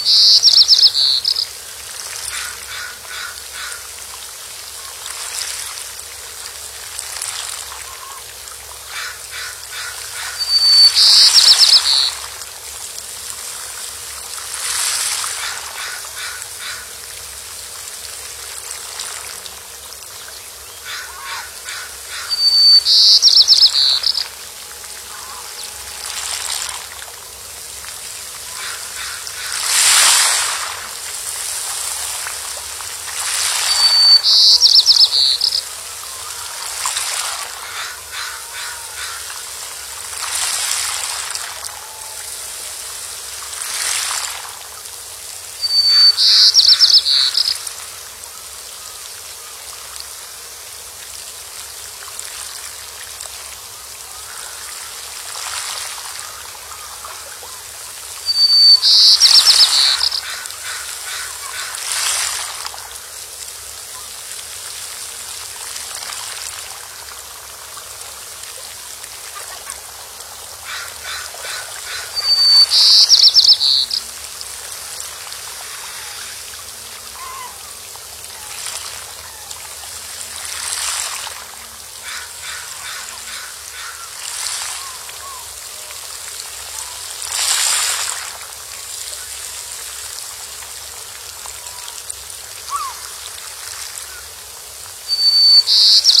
you you you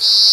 Peace.